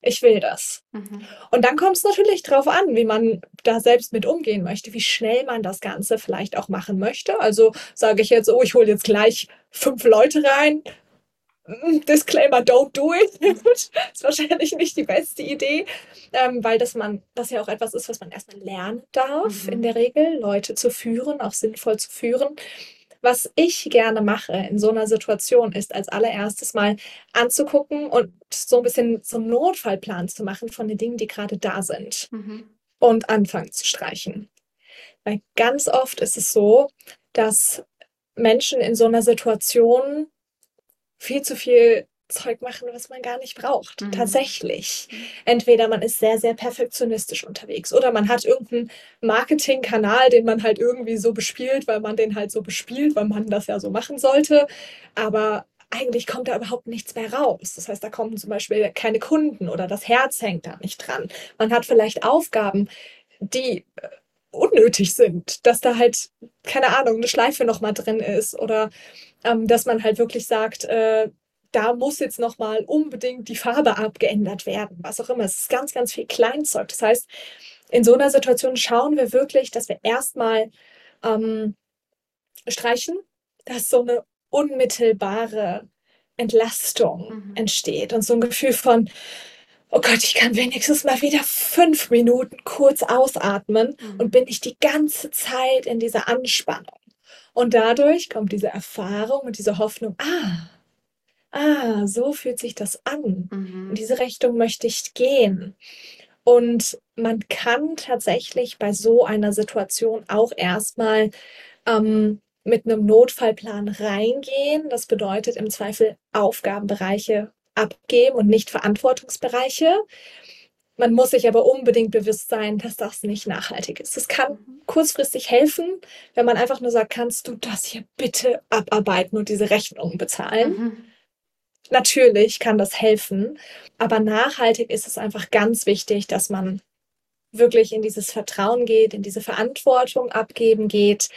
ich will das. Mhm. Und dann kommt es natürlich darauf an, wie man da selbst mit umgehen möchte, wie schnell man das Ganze vielleicht auch machen möchte. Also sage ich jetzt, oh, ich hole jetzt gleich fünf Leute rein. Mm, Disclaimer, don't do it. das ist wahrscheinlich nicht die beste Idee, ähm, weil das man, das ja auch etwas ist, was man erstmal lernen darf, mhm. in der Regel, Leute zu führen, auch sinnvoll zu führen. Was ich gerne mache in so einer Situation ist, als allererstes mal anzugucken und so ein bisschen so einen Notfallplan zu machen von den Dingen, die gerade da sind mhm. und anfangen zu streichen. Weil ganz oft ist es so, dass Menschen in so einer Situation viel zu viel Zeug machen, was man gar nicht braucht. Mhm. Tatsächlich. Mhm. Entweder man ist sehr, sehr perfektionistisch unterwegs oder man hat irgendeinen Marketingkanal, den man halt irgendwie so bespielt, weil man den halt so bespielt, weil man das ja so machen sollte. Aber eigentlich kommt da überhaupt nichts mehr raus. Das heißt, da kommen zum Beispiel keine Kunden oder das Herz hängt da nicht dran. Man hat vielleicht Aufgaben, die äh, unnötig sind, dass da halt, keine Ahnung, eine Schleife nochmal drin ist oder ähm, dass man halt wirklich sagt, äh, da muss jetzt nochmal unbedingt die Farbe abgeändert werden, was auch immer. Es ist ganz, ganz viel Kleinzeug. Das heißt, in so einer Situation schauen wir wirklich, dass wir erstmal ähm, streichen, dass so eine unmittelbare Entlastung mhm. entsteht und so ein Gefühl von, oh Gott, ich kann wenigstens mal wieder fünf Minuten kurz ausatmen mhm. und bin nicht die ganze Zeit in dieser Anspannung. Und dadurch kommt diese Erfahrung und diese Hoffnung, ah, ah, so fühlt sich das an. Mhm. In diese Richtung möchte ich gehen. Und man kann tatsächlich bei so einer Situation auch erstmal ähm, mit einem Notfallplan reingehen. Das bedeutet im Zweifel Aufgabenbereiche abgeben und nicht Verantwortungsbereiche. Man muss sich aber unbedingt bewusst sein, dass das nicht nachhaltig ist. Es kann mhm. kurzfristig helfen, wenn man einfach nur sagt, kannst du das hier bitte abarbeiten und diese Rechnungen bezahlen. Mhm. Natürlich kann das helfen, aber nachhaltig ist es einfach ganz wichtig, dass man wirklich in dieses Vertrauen geht, in diese Verantwortung abgeben geht.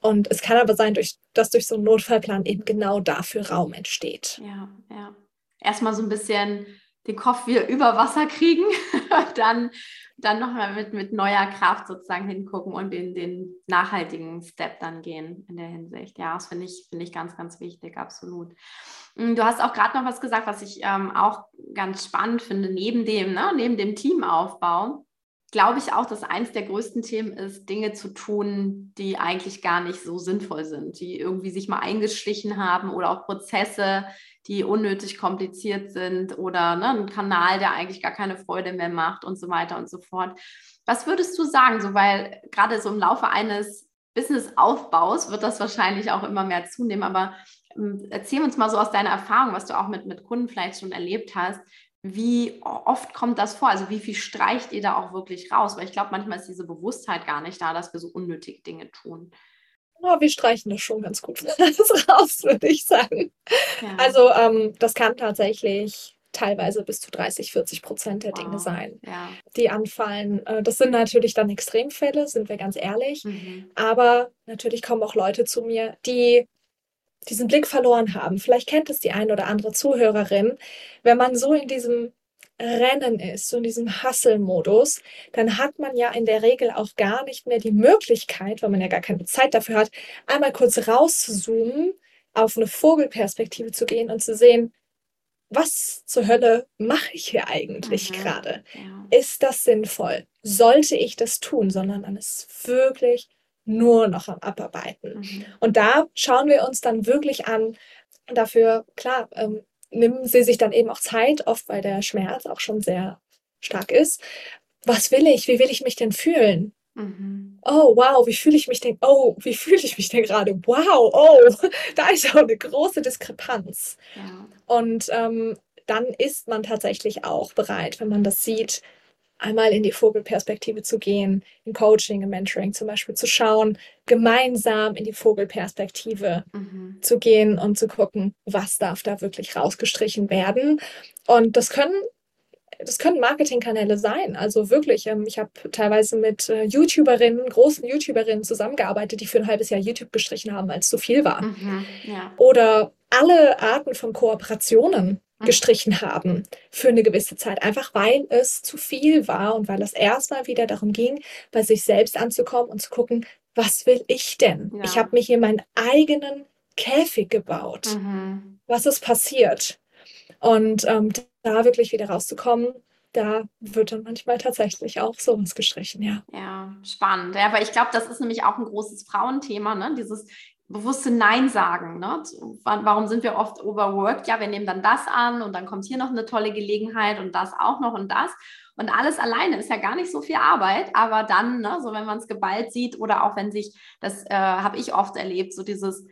Und es kann aber sein, dass durch so einen Notfallplan eben genau dafür Raum entsteht. Ja, ja. Erstmal so ein bisschen den Kopf wieder über Wasser kriegen, dann, dann nochmal mit, mit neuer Kraft sozusagen hingucken und den, den nachhaltigen Step dann gehen in der Hinsicht. Ja, das finde ich, finde ich ganz, ganz wichtig, absolut. Mm, du hast auch gerade noch was gesagt, was ich ähm, auch ganz spannend finde, neben dem, ne, neben dem Teamaufbau glaube ich auch, dass eins der größten Themen ist, Dinge zu tun, die eigentlich gar nicht so sinnvoll sind, die irgendwie sich mal eingeschlichen haben oder auch Prozesse, die unnötig kompliziert sind oder ne, ein Kanal, der eigentlich gar keine Freude mehr macht und so weiter und so fort. Was würdest du sagen, so weil gerade so im Laufe eines Businessaufbaus wird das wahrscheinlich auch immer mehr zunehmen, aber ähm, erzähl uns mal so aus deiner Erfahrung, was du auch mit, mit Kunden vielleicht schon erlebt hast. Wie oft kommt das vor? Also wie viel streicht ihr da auch wirklich raus? Weil ich glaube, manchmal ist diese Bewusstheit gar nicht da, dass wir so unnötige Dinge tun. Ja, wir streichen das schon ganz gut raus, würde ich sagen. Ja. Also ähm, das kann tatsächlich teilweise bis zu 30, 40 Prozent der wow. Dinge sein, ja. die anfallen. Äh, das sind natürlich dann Extremfälle, sind wir ganz ehrlich. Mhm. Aber natürlich kommen auch Leute zu mir, die diesen Blick verloren haben. Vielleicht kennt es die eine oder andere Zuhörerin. Wenn man so in diesem Rennen ist, so in diesem Hustle-Modus, dann hat man ja in der Regel auch gar nicht mehr die Möglichkeit, weil man ja gar keine Zeit dafür hat, einmal kurz rauszuzoomen, auf eine Vogelperspektive zu gehen und zu sehen, was zur Hölle mache ich hier eigentlich mhm, gerade? Ja. Ist das sinnvoll? Sollte ich das tun? Sondern man ist wirklich nur noch am Abarbeiten. Mhm. Und da schauen wir uns dann wirklich an, dafür, klar, ähm, nehmen sie sich dann eben auch Zeit, oft weil der Schmerz auch schon sehr stark ist. Was will ich? Wie will ich mich denn fühlen? Mhm. Oh, wow, wie fühle ich mich denn? Oh, wie fühle ich mich denn gerade? Wow, oh, da ist auch eine große Diskrepanz. Ja. Und ähm, dann ist man tatsächlich auch bereit, wenn man das sieht, einmal in die Vogelperspektive zu gehen, im Coaching, im Mentoring zum Beispiel zu schauen, gemeinsam in die Vogelperspektive mhm. zu gehen und zu gucken, was darf da wirklich rausgestrichen werden. Und das können das können Marketingkanäle sein. Also wirklich, ähm, ich habe teilweise mit äh, YouTuberinnen, großen YouTuberinnen zusammengearbeitet, die für ein halbes Jahr YouTube gestrichen haben, weil es zu viel war. Mhm, ja. Oder alle Arten von Kooperationen. Gestrichen haben für eine gewisse Zeit, einfach weil es zu viel war und weil es erstmal wieder darum ging, bei sich selbst anzukommen und zu gucken, was will ich denn? Ja. Ich habe mir hier meinen eigenen Käfig gebaut. Mhm. Was ist passiert? Und ähm, da wirklich wieder rauszukommen, da wird dann manchmal tatsächlich auch sowas gestrichen, ja. Ja, spannend. Ja, aber ich glaube, das ist nämlich auch ein großes Frauenthema, ne? Dieses bewusste Nein sagen. Ne? Warum sind wir oft overworked? Ja, wir nehmen dann das an und dann kommt hier noch eine tolle Gelegenheit und das auch noch und das. Und alles alleine ist ja gar nicht so viel Arbeit, aber dann, ne, so wenn man es geballt sieht oder auch wenn sich, das äh, habe ich oft erlebt, so dieses,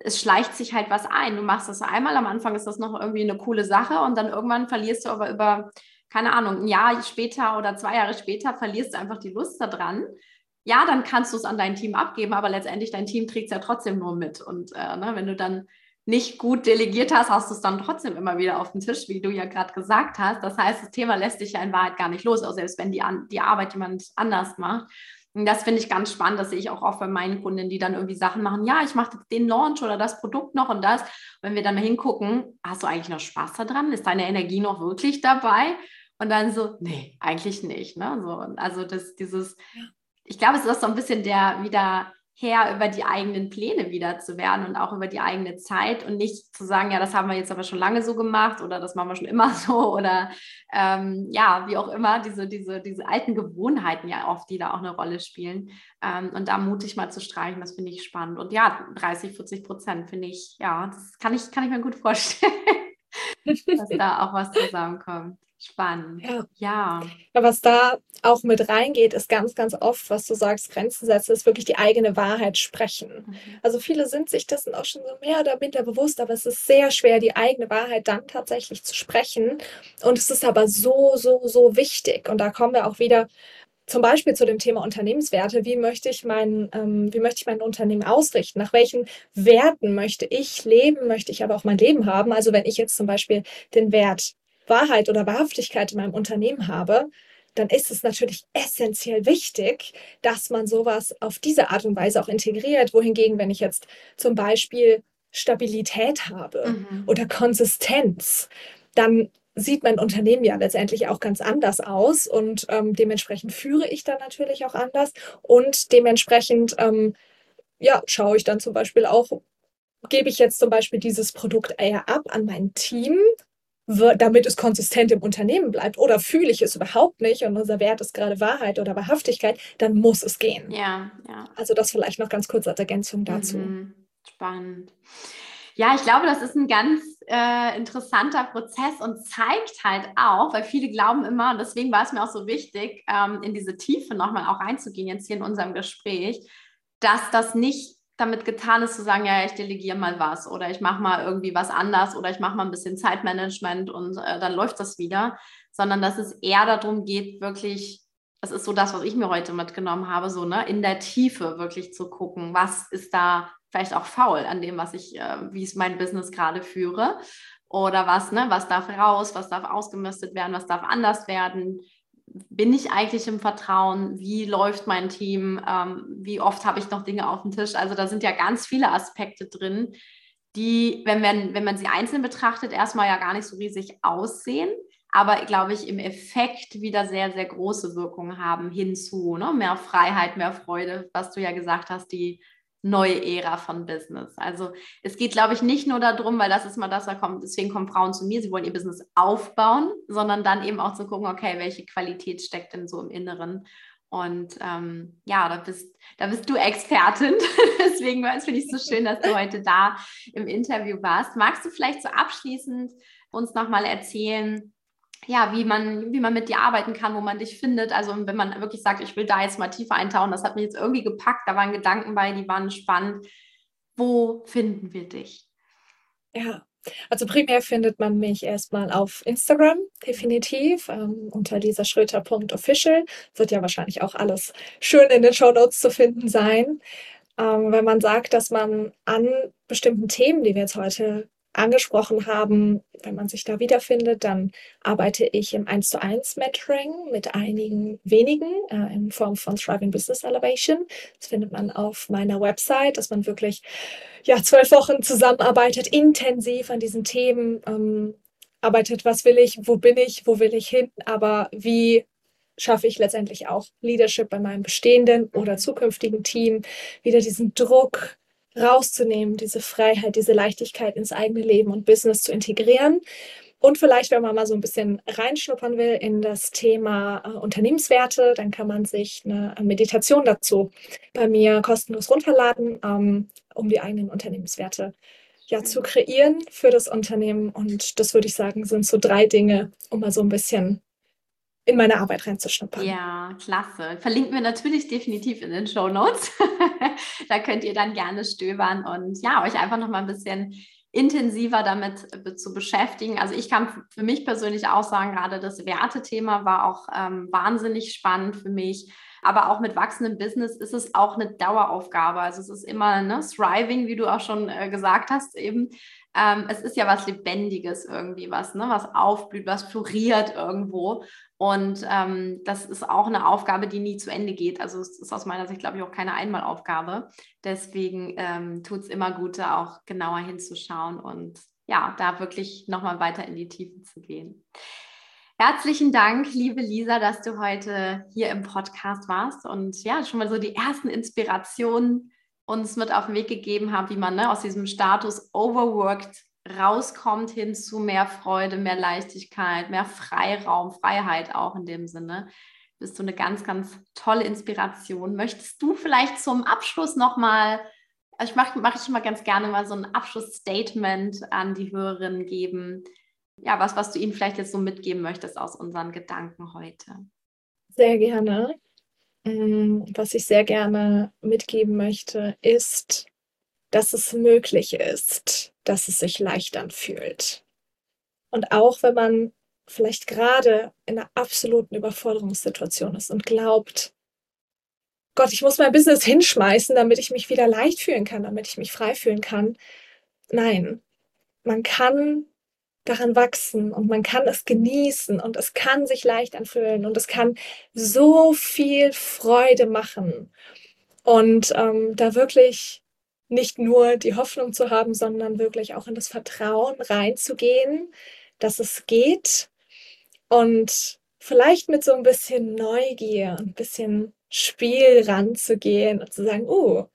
es schleicht sich halt was ein. Du machst das einmal, am Anfang ist das noch irgendwie eine coole Sache und dann irgendwann verlierst du aber über, keine Ahnung, ein Jahr später oder zwei Jahre später verlierst du einfach die Lust daran. Ja, dann kannst du es an dein Team abgeben, aber letztendlich dein Team trägt es ja trotzdem nur mit. Und äh, ne, wenn du dann nicht gut delegiert hast, hast du es dann trotzdem immer wieder auf dem Tisch, wie du ja gerade gesagt hast. Das heißt, das Thema lässt sich ja in Wahrheit gar nicht los, auch selbst wenn die, die Arbeit jemand anders macht. Und das finde ich ganz spannend, das sehe ich auch oft bei meinen Kunden, die dann irgendwie Sachen machen, ja, ich mache den Launch oder das Produkt noch und das. wenn wir dann hingucken, hast du eigentlich noch Spaß daran? Ist deine Energie noch wirklich dabei? Und dann so, nee, eigentlich nicht. Ne? So, also das, dieses, ich glaube, es ist so ein bisschen der wieder her, über die eigenen Pläne wieder zu werden und auch über die eigene Zeit und nicht zu sagen, ja, das haben wir jetzt aber schon lange so gemacht oder das machen wir schon immer so oder ähm, ja, wie auch immer, diese, diese, diese alten Gewohnheiten ja oft, die da auch eine Rolle spielen. Ähm, und da mutig mal zu streichen, das finde ich spannend. Und ja, 30, 40 Prozent finde ich, ja, das kann ich, kann ich mir gut vorstellen, dass da auch was zusammenkommt. Spannend. Ja. ja. Was da auch mit reingeht, ist ganz, ganz oft, was du sagst, Grenzen setzen, ist wirklich die eigene Wahrheit sprechen. Mhm. Also viele sind sich dessen auch schon so mehr oder minder bewusst, aber es ist sehr schwer, die eigene Wahrheit dann tatsächlich zu sprechen. Und es ist aber so, so, so wichtig. Und da kommen wir auch wieder zum Beispiel zu dem Thema Unternehmenswerte. Wie möchte ich mein, ähm, wie möchte ich mein Unternehmen ausrichten? Nach welchen Werten möchte ich leben? Möchte ich aber auch mein Leben haben? Also wenn ich jetzt zum Beispiel den Wert Wahrheit oder Wahrhaftigkeit in meinem Unternehmen habe, dann ist es natürlich essentiell wichtig, dass man sowas auf diese Art und Weise auch integriert. Wohingegen, wenn ich jetzt zum Beispiel Stabilität habe mhm. oder Konsistenz, dann sieht mein Unternehmen ja letztendlich auch ganz anders aus und ähm, dementsprechend führe ich dann natürlich auch anders und dementsprechend ähm, ja, schaue ich dann zum Beispiel auch, gebe ich jetzt zum Beispiel dieses Produkt eher ab an mein Team damit es konsistent im Unternehmen bleibt oder fühle ich es überhaupt nicht und unser Wert ist gerade Wahrheit oder Wahrhaftigkeit, dann muss es gehen. Ja, ja. Also das vielleicht noch ganz kurz als Ergänzung dazu. Mhm. Spannend. Ja, ich glaube, das ist ein ganz äh, interessanter Prozess und zeigt halt auch, weil viele glauben immer, und deswegen war es mir auch so wichtig, ähm, in diese Tiefe nochmal auch reinzugehen, jetzt hier in unserem Gespräch, dass das nicht damit getan ist, zu sagen, ja, ich delegiere mal was oder ich mache mal irgendwie was anders oder ich mache mal ein bisschen Zeitmanagement und äh, dann läuft das wieder, sondern dass es eher darum geht, wirklich, das ist so das, was ich mir heute mitgenommen habe, so ne, in der Tiefe wirklich zu gucken, was ist da vielleicht auch faul an dem, was ich, äh, wie ich mein Business gerade führe. Oder was, ne, was darf raus, was darf ausgemistet werden, was darf anders werden, bin ich eigentlich im Vertrauen? Wie läuft mein Team? Ähm, wie oft habe ich noch Dinge auf dem Tisch? Also da sind ja ganz viele Aspekte drin, die, wenn man, wenn man sie einzeln betrachtet, erstmal ja gar nicht so riesig aussehen, aber glaube ich im Effekt wieder sehr, sehr große Wirkungen haben hinzu. Ne? Mehr Freiheit, mehr Freude, was du ja gesagt hast, die neue Ära von Business. Also es geht, glaube ich, nicht nur darum, weil das ist mal das, da kommt, deswegen kommen Frauen zu mir, sie wollen ihr Business aufbauen, sondern dann eben auch zu gucken, okay, welche Qualität steckt denn so im Inneren? Und ähm, ja, da bist, da bist du Expertin. Deswegen finde ich es so schön, dass du heute da im Interview warst. Magst du vielleicht so abschließend uns nochmal erzählen, ja, wie man, wie man mit dir arbeiten kann, wo man dich findet. Also wenn man wirklich sagt, ich will da jetzt mal tiefer eintauchen, das hat mich jetzt irgendwie gepackt, da waren Gedanken bei, die waren spannend. Wo finden wir dich? Ja, also primär findet man mich erstmal auf Instagram, definitiv, ähm, unter lisaschröter.official. Wird ja wahrscheinlich auch alles schön in den Show Notes zu finden sein. Ähm, wenn man sagt, dass man an bestimmten Themen, die wir jetzt heute angesprochen haben, wenn man sich da wiederfindet, dann arbeite ich im 1 zu 1 Mentoring mit einigen wenigen äh, in Form von Thriving Business Elevation. Das findet man auf meiner Website, dass man wirklich ja, zwölf Wochen zusammenarbeitet, intensiv an diesen Themen. Ähm, arbeitet, was will ich, wo bin ich, wo will ich hin, aber wie schaffe ich letztendlich auch Leadership bei meinem bestehenden oder zukünftigen Team, wieder diesen Druck rauszunehmen, diese Freiheit, diese Leichtigkeit ins eigene Leben und Business zu integrieren. Und vielleicht, wenn man mal so ein bisschen reinschnuppern will in das Thema äh, Unternehmenswerte, dann kann man sich eine Meditation dazu bei mir kostenlos runterladen, ähm, um die eigenen Unternehmenswerte ja, zu kreieren für das Unternehmen. Und das würde ich sagen, sind so drei Dinge, um mal so ein bisschen in meine Arbeit reinzuschnuppern. Ja, klasse. Verlinken wir natürlich definitiv in den Show Notes. da könnt ihr dann gerne stöbern und ja, euch einfach noch mal ein bisschen intensiver damit zu beschäftigen. Also ich kann für mich persönlich auch sagen, gerade das Wertethema war auch ähm, wahnsinnig spannend für mich. Aber auch mit wachsendem Business ist es auch eine Daueraufgabe. Also es ist immer ne, Thriving, wie du auch schon äh, gesagt hast, eben ähm, es ist ja was Lebendiges irgendwie, was, ne, was aufblüht, was floriert irgendwo. Und ähm, das ist auch eine Aufgabe, die nie zu Ende geht. Also es ist aus meiner Sicht, glaube ich, auch keine Einmalaufgabe. Deswegen ähm, tut es immer gut, da auch genauer hinzuschauen und ja, da wirklich nochmal weiter in die Tiefe zu gehen. Herzlichen Dank, liebe Lisa, dass du heute hier im Podcast warst und ja, schon mal so die ersten Inspirationen uns mit auf den Weg gegeben haben, wie man ne, aus diesem Status overworked rauskommt hin zu mehr Freude, mehr Leichtigkeit, mehr Freiraum, Freiheit auch in dem Sinne. Bist du eine ganz, ganz tolle Inspiration. Möchtest du vielleicht zum Abschluss nochmal, also ich mache mach ich immer ganz gerne mal so ein Abschlussstatement an die Hörerinnen geben. Ja, was, was du ihnen vielleicht jetzt so mitgeben möchtest aus unseren Gedanken heute. Sehr gerne. Mm, was ich sehr gerne mitgeben möchte, ist, dass es möglich ist, dass es sich leicht anfühlt. Und auch wenn man vielleicht gerade in einer absoluten Überforderungssituation ist und glaubt, Gott, ich muss mein Business hinschmeißen, damit ich mich wieder leicht fühlen kann, damit ich mich frei fühlen kann. Nein, man kann daran wachsen und man kann es genießen und es kann sich leicht anfühlen und es kann so viel Freude machen. Und ähm, da wirklich nicht nur die Hoffnung zu haben, sondern wirklich auch in das Vertrauen reinzugehen, dass es geht und vielleicht mit so ein bisschen Neugier, ein bisschen Spiel ranzugehen und zu sagen, oh,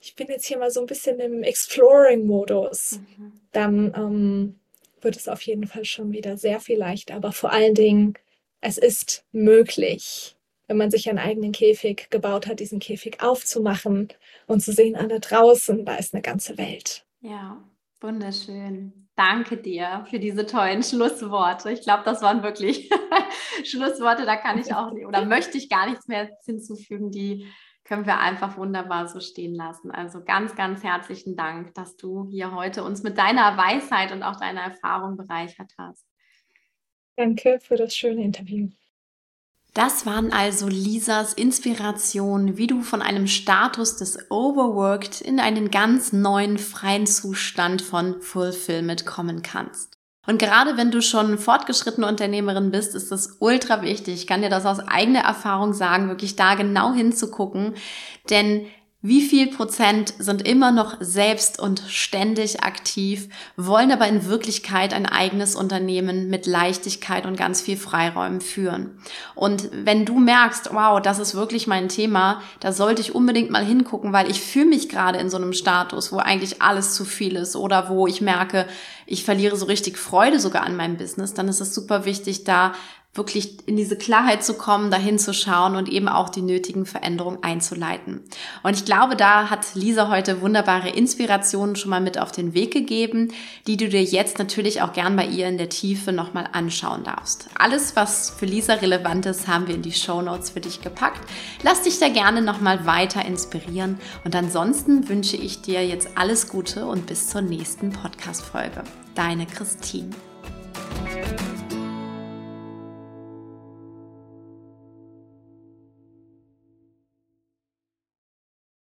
ich bin jetzt hier mal so ein bisschen im Exploring-Modus, mhm. dann ähm, wird es auf jeden Fall schon wieder sehr viel leichter. Aber vor allen Dingen, es ist möglich, wenn man sich einen eigenen Käfig gebaut hat, diesen Käfig aufzumachen und zu sehen, alle draußen, da ist eine ganze Welt. Ja, wunderschön. Danke dir für diese tollen Schlussworte. Ich glaube, das waren wirklich Schlussworte, da kann ich auch oder möchte ich gar nichts mehr hinzufügen, die können wir einfach wunderbar so stehen lassen. Also ganz, ganz herzlichen Dank, dass du hier heute uns mit deiner Weisheit und auch deiner Erfahrung bereichert hast. Danke für das schöne Interview. Das waren also Lisas Inspirationen, wie du von einem Status des Overworked in einen ganz neuen freien Zustand von Fulfillment kommen kannst. Und gerade wenn du schon fortgeschrittene Unternehmerin bist, ist es ultra wichtig. Ich kann dir das aus eigener Erfahrung sagen, wirklich da genau hinzugucken. Denn wie viel Prozent sind immer noch selbst und ständig aktiv, wollen aber in Wirklichkeit ein eigenes Unternehmen mit Leichtigkeit und ganz viel Freiräumen führen? Und wenn du merkst, wow, das ist wirklich mein Thema, da sollte ich unbedingt mal hingucken, weil ich fühle mich gerade in so einem Status, wo eigentlich alles zu viel ist oder wo ich merke, ich verliere so richtig Freude sogar an meinem Business, dann ist es super wichtig, da wirklich in diese Klarheit zu kommen, dahin zu schauen und eben auch die nötigen Veränderungen einzuleiten. Und ich glaube, da hat Lisa heute wunderbare Inspirationen schon mal mit auf den Weg gegeben, die du dir jetzt natürlich auch gern bei ihr in der Tiefe nochmal anschauen darfst. Alles, was für Lisa relevant ist, haben wir in die Show Notes für dich gepackt. Lass dich da gerne nochmal weiter inspirieren und ansonsten wünsche ich dir jetzt alles Gute und bis zur nächsten Podcast-Folge. Deine Christine.